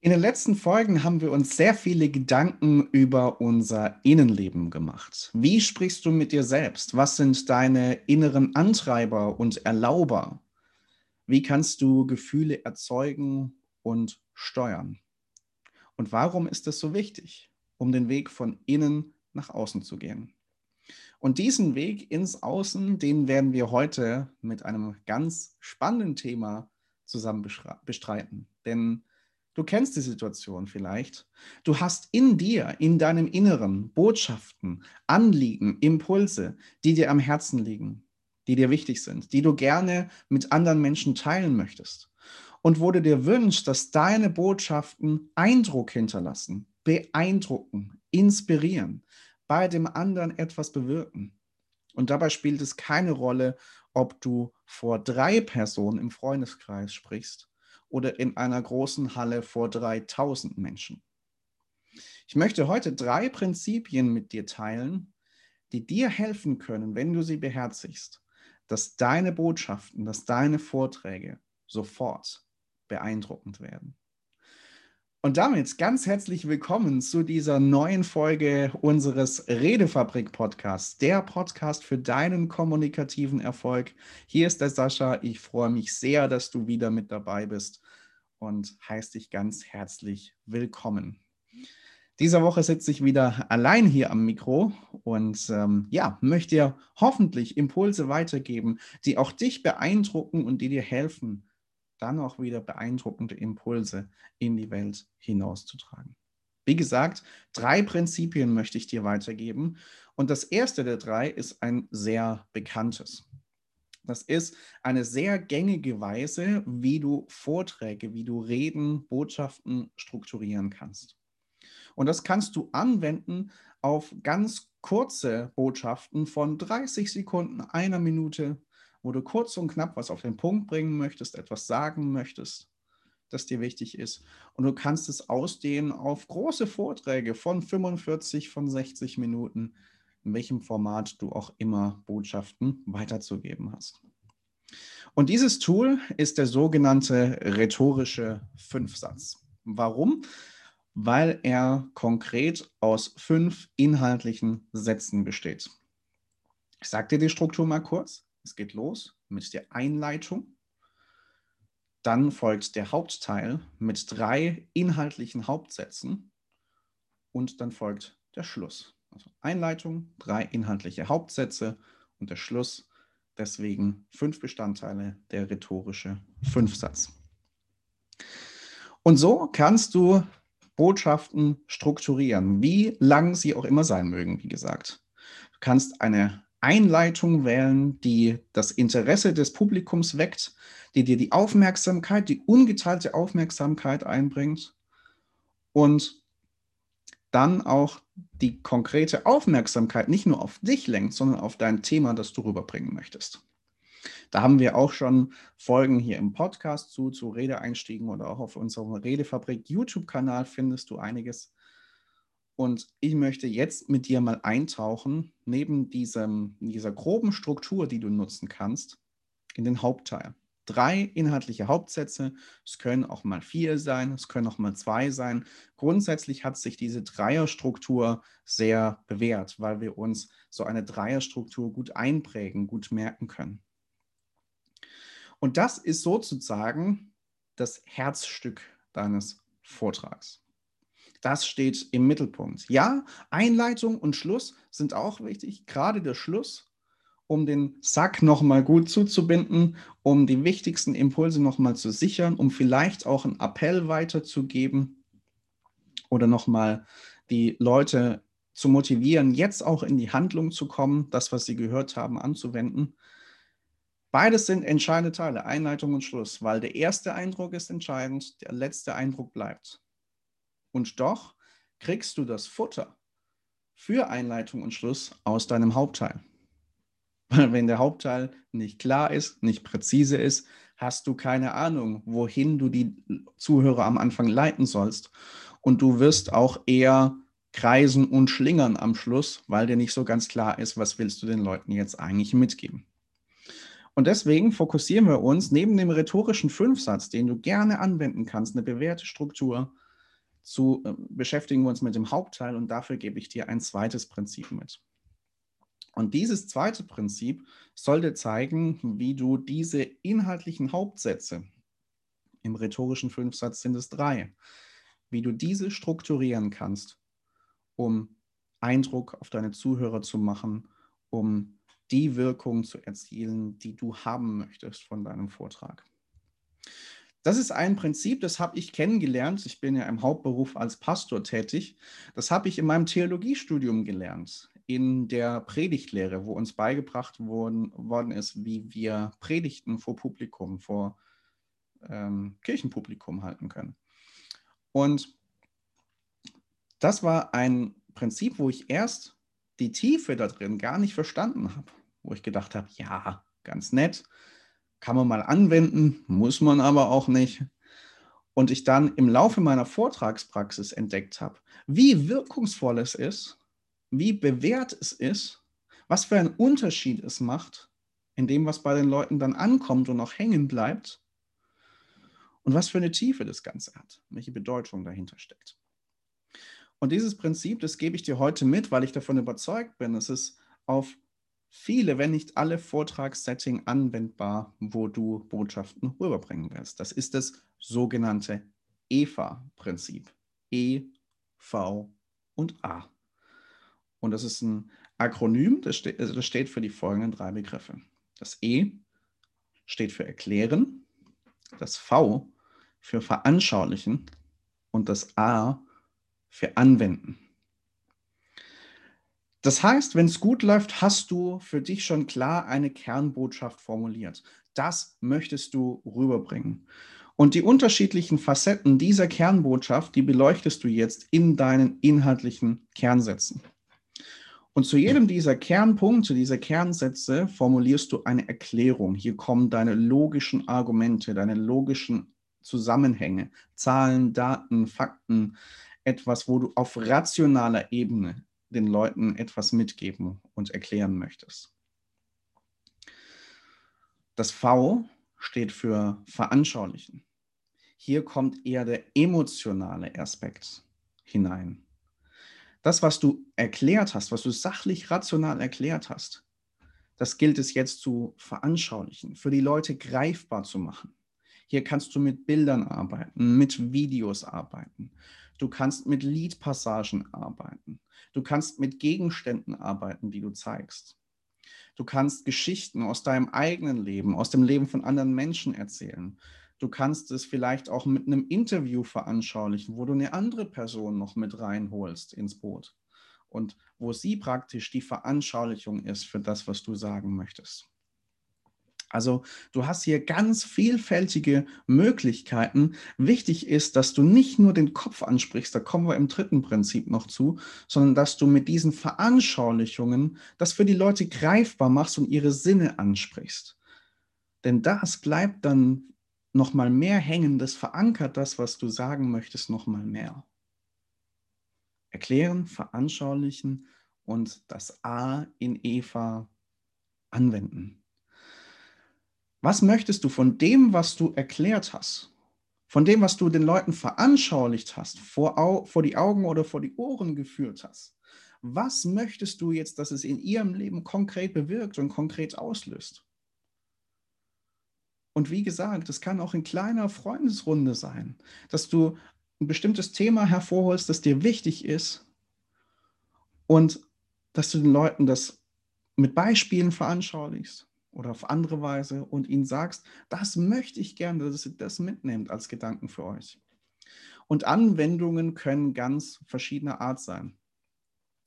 In den letzten Folgen haben wir uns sehr viele Gedanken über unser Innenleben gemacht. Wie sprichst du mit dir selbst? Was sind deine inneren Antreiber und Erlauber? Wie kannst du Gefühle erzeugen und steuern? Und warum ist das so wichtig, um den Weg von innen nach außen zu gehen? Und diesen Weg ins Außen, den werden wir heute mit einem ganz spannenden Thema zusammen bestreiten. Denn Du kennst die Situation vielleicht. Du hast in dir, in deinem Inneren Botschaften, Anliegen, Impulse, die dir am Herzen liegen, die dir wichtig sind, die du gerne mit anderen Menschen teilen möchtest. Und wo du dir wünschst, dass deine Botschaften Eindruck hinterlassen, beeindrucken, inspirieren, bei dem anderen etwas bewirken. Und dabei spielt es keine Rolle, ob du vor drei Personen im Freundeskreis sprichst oder in einer großen Halle vor 3000 Menschen. Ich möchte heute drei Prinzipien mit dir teilen, die dir helfen können, wenn du sie beherzigst, dass deine Botschaften, dass deine Vorträge sofort beeindruckend werden. Und damit ganz herzlich willkommen zu dieser neuen Folge unseres Redefabrik Podcasts, der Podcast für deinen kommunikativen Erfolg. Hier ist der Sascha. Ich freue mich sehr, dass du wieder mit dabei bist und heiße dich ganz herzlich willkommen. Diese Woche sitze ich wieder allein hier am Mikro und ähm, ja, möchte dir hoffentlich Impulse weitergeben, die auch dich beeindrucken und die dir helfen, dann auch wieder beeindruckende Impulse in die Welt hinauszutragen. Wie gesagt, drei Prinzipien möchte ich dir weitergeben. Und das erste der drei ist ein sehr bekanntes. Das ist eine sehr gängige Weise, wie du Vorträge, wie du Reden, Botschaften strukturieren kannst. Und das kannst du anwenden auf ganz kurze Botschaften von 30 Sekunden, einer Minute, wo du kurz und knapp was auf den Punkt bringen möchtest, etwas sagen möchtest, das dir wichtig ist. Und du kannst es ausdehnen auf große Vorträge von 45, von 60 Minuten, in welchem Format du auch immer Botschaften weiterzugeben hast. Und dieses Tool ist der sogenannte rhetorische Fünfsatz. Warum? Weil er konkret aus fünf inhaltlichen Sätzen besteht. Ich sage dir die Struktur mal kurz. Es geht los mit der Einleitung. Dann folgt der Hauptteil mit drei inhaltlichen Hauptsätzen. Und dann folgt der Schluss. Also Einleitung, drei inhaltliche Hauptsätze und der Schluss. Deswegen fünf Bestandteile, der rhetorische Fünfsatz. Und so kannst du Botschaften strukturieren, wie lang sie auch immer sein mögen, wie gesagt. Du kannst eine Einleitung wählen, die das Interesse des Publikums weckt, die dir die Aufmerksamkeit, die ungeteilte Aufmerksamkeit einbringt und dann auch die konkrete Aufmerksamkeit nicht nur auf dich lenkt, sondern auf dein Thema, das du rüberbringen möchtest. Da haben wir auch schon Folgen hier im Podcast zu, zu Redeeinstiegen oder auch auf unserem Redefabrik YouTube-Kanal findest du einiges. Und ich möchte jetzt mit dir mal eintauchen, neben diesem, dieser groben Struktur, die du nutzen kannst, in den Hauptteil. Drei inhaltliche Hauptsätze, es können auch mal vier sein, es können auch mal zwei sein. Grundsätzlich hat sich diese Dreierstruktur sehr bewährt, weil wir uns so eine Dreierstruktur gut einprägen, gut merken können. Und das ist sozusagen das Herzstück deines Vortrags. Das steht im Mittelpunkt. Ja, Einleitung und Schluss sind auch wichtig, gerade der Schluss, um den Sack nochmal gut zuzubinden, um die wichtigsten Impulse nochmal zu sichern, um vielleicht auch einen Appell weiterzugeben oder nochmal die Leute zu motivieren, jetzt auch in die Handlung zu kommen, das, was sie gehört haben, anzuwenden. Beides sind entscheidende Teile, Einleitung und Schluss, weil der erste Eindruck ist entscheidend, der letzte Eindruck bleibt. Und doch kriegst du das Futter für Einleitung und Schluss aus deinem Hauptteil. Weil wenn der Hauptteil nicht klar ist, nicht präzise ist, hast du keine Ahnung, wohin du die Zuhörer am Anfang leiten sollst. Und du wirst auch eher kreisen und schlingern am Schluss, weil dir nicht so ganz klar ist, was willst du den Leuten jetzt eigentlich mitgeben. Und deswegen fokussieren wir uns neben dem rhetorischen Fünfsatz, den du gerne anwenden kannst, eine bewährte Struktur, zu äh, beschäftigen wir uns mit dem Hauptteil und dafür gebe ich dir ein zweites Prinzip mit. Und dieses zweite Prinzip soll dir zeigen, wie du diese inhaltlichen Hauptsätze, im rhetorischen Fünfsatz sind es drei, wie du diese strukturieren kannst, um Eindruck auf deine Zuhörer zu machen, um die Wirkung zu erzielen, die du haben möchtest von deinem Vortrag. Das ist ein Prinzip, das habe ich kennengelernt. Ich bin ja im Hauptberuf als Pastor tätig. Das habe ich in meinem Theologiestudium gelernt, in der Predigtlehre, wo uns beigebracht worden, worden ist, wie wir Predigten vor Publikum, vor ähm, Kirchenpublikum halten können. Und das war ein Prinzip, wo ich erst die Tiefe da drin gar nicht verstanden habe, wo ich gedacht habe, ja, ganz nett, kann man mal anwenden, muss man aber auch nicht. Und ich dann im Laufe meiner Vortragspraxis entdeckt habe, wie wirkungsvoll es ist, wie bewährt es ist, was für einen Unterschied es macht in dem, was bei den Leuten dann ankommt und auch hängen bleibt und was für eine Tiefe das Ganze hat, welche Bedeutung dahinter steckt. Und dieses Prinzip, das gebe ich dir heute mit, weil ich davon überzeugt bin, es ist auf viele, wenn nicht alle Vortragssetting anwendbar, wo du Botschaften rüberbringen willst. Das ist das sogenannte EVA-Prinzip. E, V und A. Und das ist ein Akronym, das steht, also das steht für die folgenden drei Begriffe. Das E steht für erklären, das V für veranschaulichen und das A für anwenden. Das heißt, wenn es gut läuft, hast du für dich schon klar eine Kernbotschaft formuliert. Das möchtest du rüberbringen. Und die unterschiedlichen Facetten dieser Kernbotschaft, die beleuchtest du jetzt in deinen inhaltlichen Kernsätzen. Und zu jedem dieser Kernpunkte, dieser Kernsätze formulierst du eine Erklärung. Hier kommen deine logischen Argumente, deine logischen Zusammenhänge, Zahlen, Daten, Fakten, etwas, wo du auf rationaler Ebene den Leuten etwas mitgeben und erklären möchtest. Das V steht für veranschaulichen. Hier kommt eher der emotionale Aspekt hinein. Das, was du erklärt hast, was du sachlich rational erklärt hast, das gilt es jetzt zu veranschaulichen, für die Leute greifbar zu machen. Hier kannst du mit Bildern arbeiten, mit Videos arbeiten. Du kannst mit Liedpassagen arbeiten. Du kannst mit Gegenständen arbeiten, die du zeigst. Du kannst Geschichten aus deinem eigenen Leben, aus dem Leben von anderen Menschen erzählen. Du kannst es vielleicht auch mit einem Interview veranschaulichen, wo du eine andere Person noch mit reinholst ins Boot und wo sie praktisch die Veranschaulichung ist für das, was du sagen möchtest. Also du hast hier ganz vielfältige Möglichkeiten. Wichtig ist, dass du nicht nur den Kopf ansprichst, da kommen wir im dritten Prinzip noch zu, sondern dass du mit diesen Veranschaulichungen das für die Leute greifbar machst und ihre Sinne ansprichst. Denn das bleibt dann nochmal mehr hängen, das verankert das, was du sagen möchtest, nochmal mehr. Erklären, veranschaulichen und das A in Eva anwenden. Was möchtest du von dem, was du erklärt hast, von dem, was du den Leuten veranschaulicht hast, vor, vor die Augen oder vor die Ohren geführt hast? Was möchtest du jetzt, dass es in ihrem Leben konkret bewirkt und konkret auslöst? Und wie gesagt, es kann auch in kleiner Freundesrunde sein, dass du ein bestimmtes Thema hervorholst, das dir wichtig ist und dass du den Leuten das mit Beispielen veranschaulichst oder auf andere Weise und ihnen sagst, das möchte ich gerne, dass ihr das mitnehmt als Gedanken für euch. Und Anwendungen können ganz verschiedener Art sein.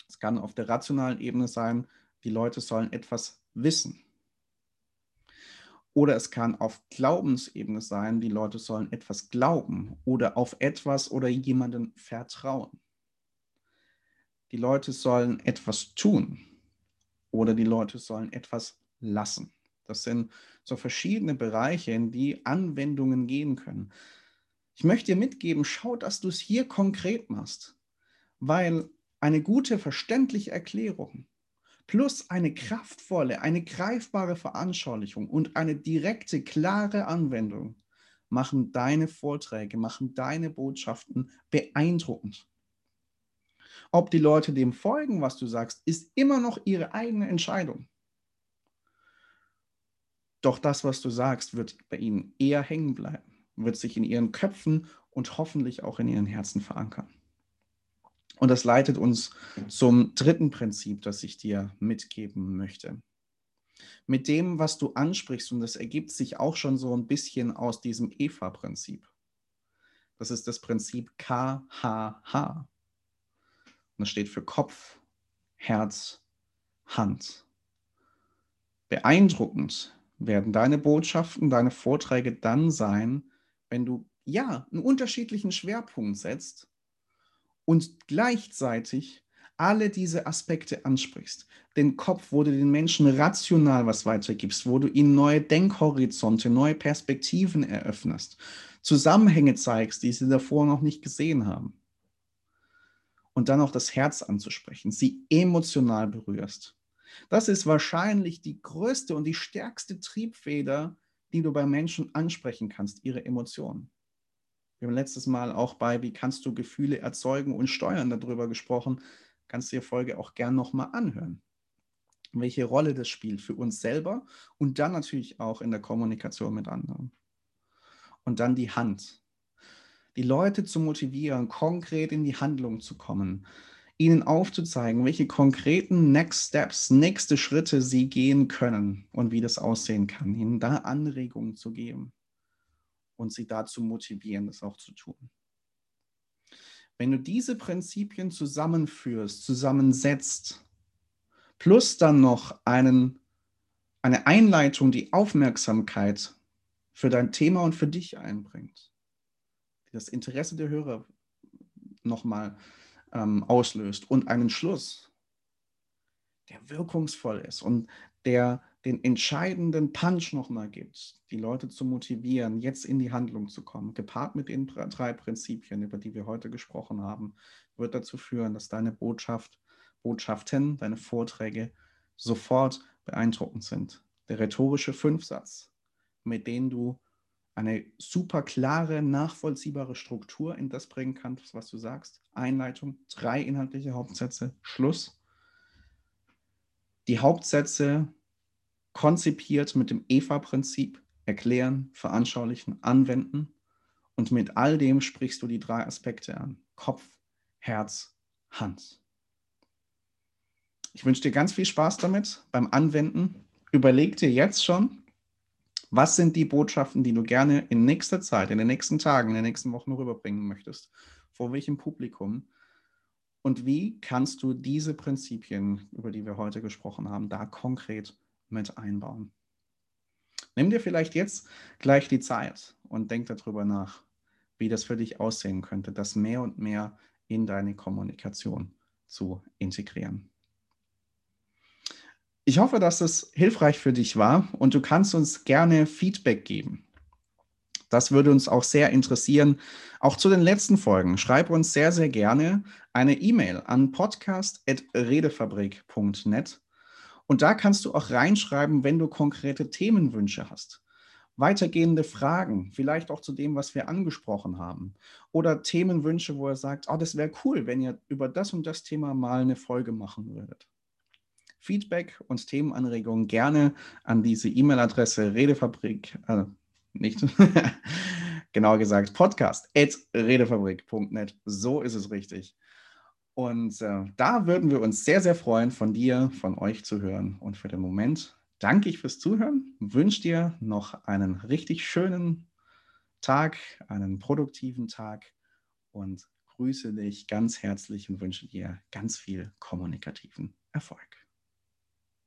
Es kann auf der rationalen Ebene sein, die Leute sollen etwas wissen. Oder es kann auf Glaubensebene sein, die Leute sollen etwas glauben oder auf etwas oder jemanden vertrauen. Die Leute sollen etwas tun oder die Leute sollen etwas lassen. Das sind so verschiedene Bereiche, in die Anwendungen gehen können. Ich möchte dir mitgeben, schau, dass du es hier konkret machst, weil eine gute, verständliche Erklärung plus eine kraftvolle, eine greifbare Veranschaulichung und eine direkte, klare Anwendung machen deine Vorträge, machen deine Botschaften beeindruckend. Ob die Leute dem folgen, was du sagst, ist immer noch ihre eigene Entscheidung. Doch das, was du sagst, wird bei ihnen eher hängen bleiben, wird sich in ihren Köpfen und hoffentlich auch in ihren Herzen verankern. Und das leitet uns zum dritten Prinzip, das ich dir mitgeben möchte. Mit dem, was du ansprichst, und das ergibt sich auch schon so ein bisschen aus diesem Eva-Prinzip. Das ist das Prinzip KHH. Und das steht für Kopf, Herz, Hand. Beeindruckend werden deine Botschaften, deine Vorträge dann sein, wenn du ja einen unterschiedlichen Schwerpunkt setzt und gleichzeitig alle diese Aspekte ansprichst. Den Kopf, wo du den Menschen rational was weitergibst, wo du ihnen neue Denkhorizonte, neue Perspektiven eröffnest, Zusammenhänge zeigst, die sie davor noch nicht gesehen haben. Und dann auch das Herz anzusprechen, sie emotional berührst. Das ist wahrscheinlich die größte und die stärkste Triebfeder, die du bei Menschen ansprechen kannst, ihre Emotionen. Wir haben letztes Mal auch bei Wie kannst du Gefühle erzeugen und steuern darüber gesprochen. Kannst du die Folge auch gern nochmal anhören. Welche Rolle das spielt für uns selber und dann natürlich auch in der Kommunikation mit anderen. Und dann die Hand. Die Leute zu motivieren, konkret in die Handlung zu kommen, ihnen aufzuzeigen, welche konkreten Next Steps, nächste Schritte sie gehen können und wie das aussehen kann, ihnen da Anregungen zu geben und sie dazu motivieren, das auch zu tun. Wenn du diese Prinzipien zusammenführst, zusammensetzt, plus dann noch einen, eine Einleitung, die Aufmerksamkeit für dein Thema und für dich einbringt, das Interesse der Hörer nochmal ähm, auslöst und einen Schluss, der wirkungsvoll ist und der den entscheidenden Punch nochmal gibt, die Leute zu motivieren, jetzt in die Handlung zu kommen, gepaart mit den drei Prinzipien, über die wir heute gesprochen haben, wird dazu führen, dass deine Botschaft, Botschaften, deine Vorträge sofort beeindruckend sind. Der rhetorische Fünfsatz, mit dem du eine super klare, nachvollziehbare Struktur in das bringen kannst, was du sagst. Einleitung, drei inhaltliche Hauptsätze, Schluss. Die Hauptsätze konzipiert mit dem EVA-Prinzip, erklären, veranschaulichen, anwenden. Und mit all dem sprichst du die drei Aspekte an. Kopf, Herz, Hand. Ich wünsche dir ganz viel Spaß damit beim Anwenden. Überleg dir jetzt schon, was sind die Botschaften, die du gerne in nächster Zeit, in den nächsten Tagen, in den nächsten Wochen rüberbringen möchtest? Vor welchem Publikum? Und wie kannst du diese Prinzipien, über die wir heute gesprochen haben, da konkret mit einbauen. Nimm dir vielleicht jetzt gleich die Zeit und denk darüber nach, wie das für dich aussehen könnte, das mehr und mehr in deine Kommunikation zu integrieren. Ich hoffe, dass es hilfreich für dich war und du kannst uns gerne Feedback geben. Das würde uns auch sehr interessieren. Auch zu den letzten Folgen. Schreib uns sehr, sehr gerne eine E-Mail an podcast.redefabrik.net und da kannst du auch reinschreiben, wenn du konkrete Themenwünsche hast. Weitergehende Fragen, vielleicht auch zu dem, was wir angesprochen haben. Oder Themenwünsche, wo er sagt, oh, das wäre cool, wenn ihr über das und das Thema mal eine Folge machen würdet. Feedback und Themenanregungen gerne an diese E-Mail-Adresse Redefabrik, äh, nicht, genauer gesagt, podcast at redefabrik.net. So ist es richtig. Und äh, da würden wir uns sehr, sehr freuen, von dir, von euch zu hören. Und für den Moment danke ich fürs Zuhören, wünsche dir noch einen richtig schönen Tag, einen produktiven Tag und grüße dich ganz herzlich und wünsche dir ganz viel kommunikativen Erfolg.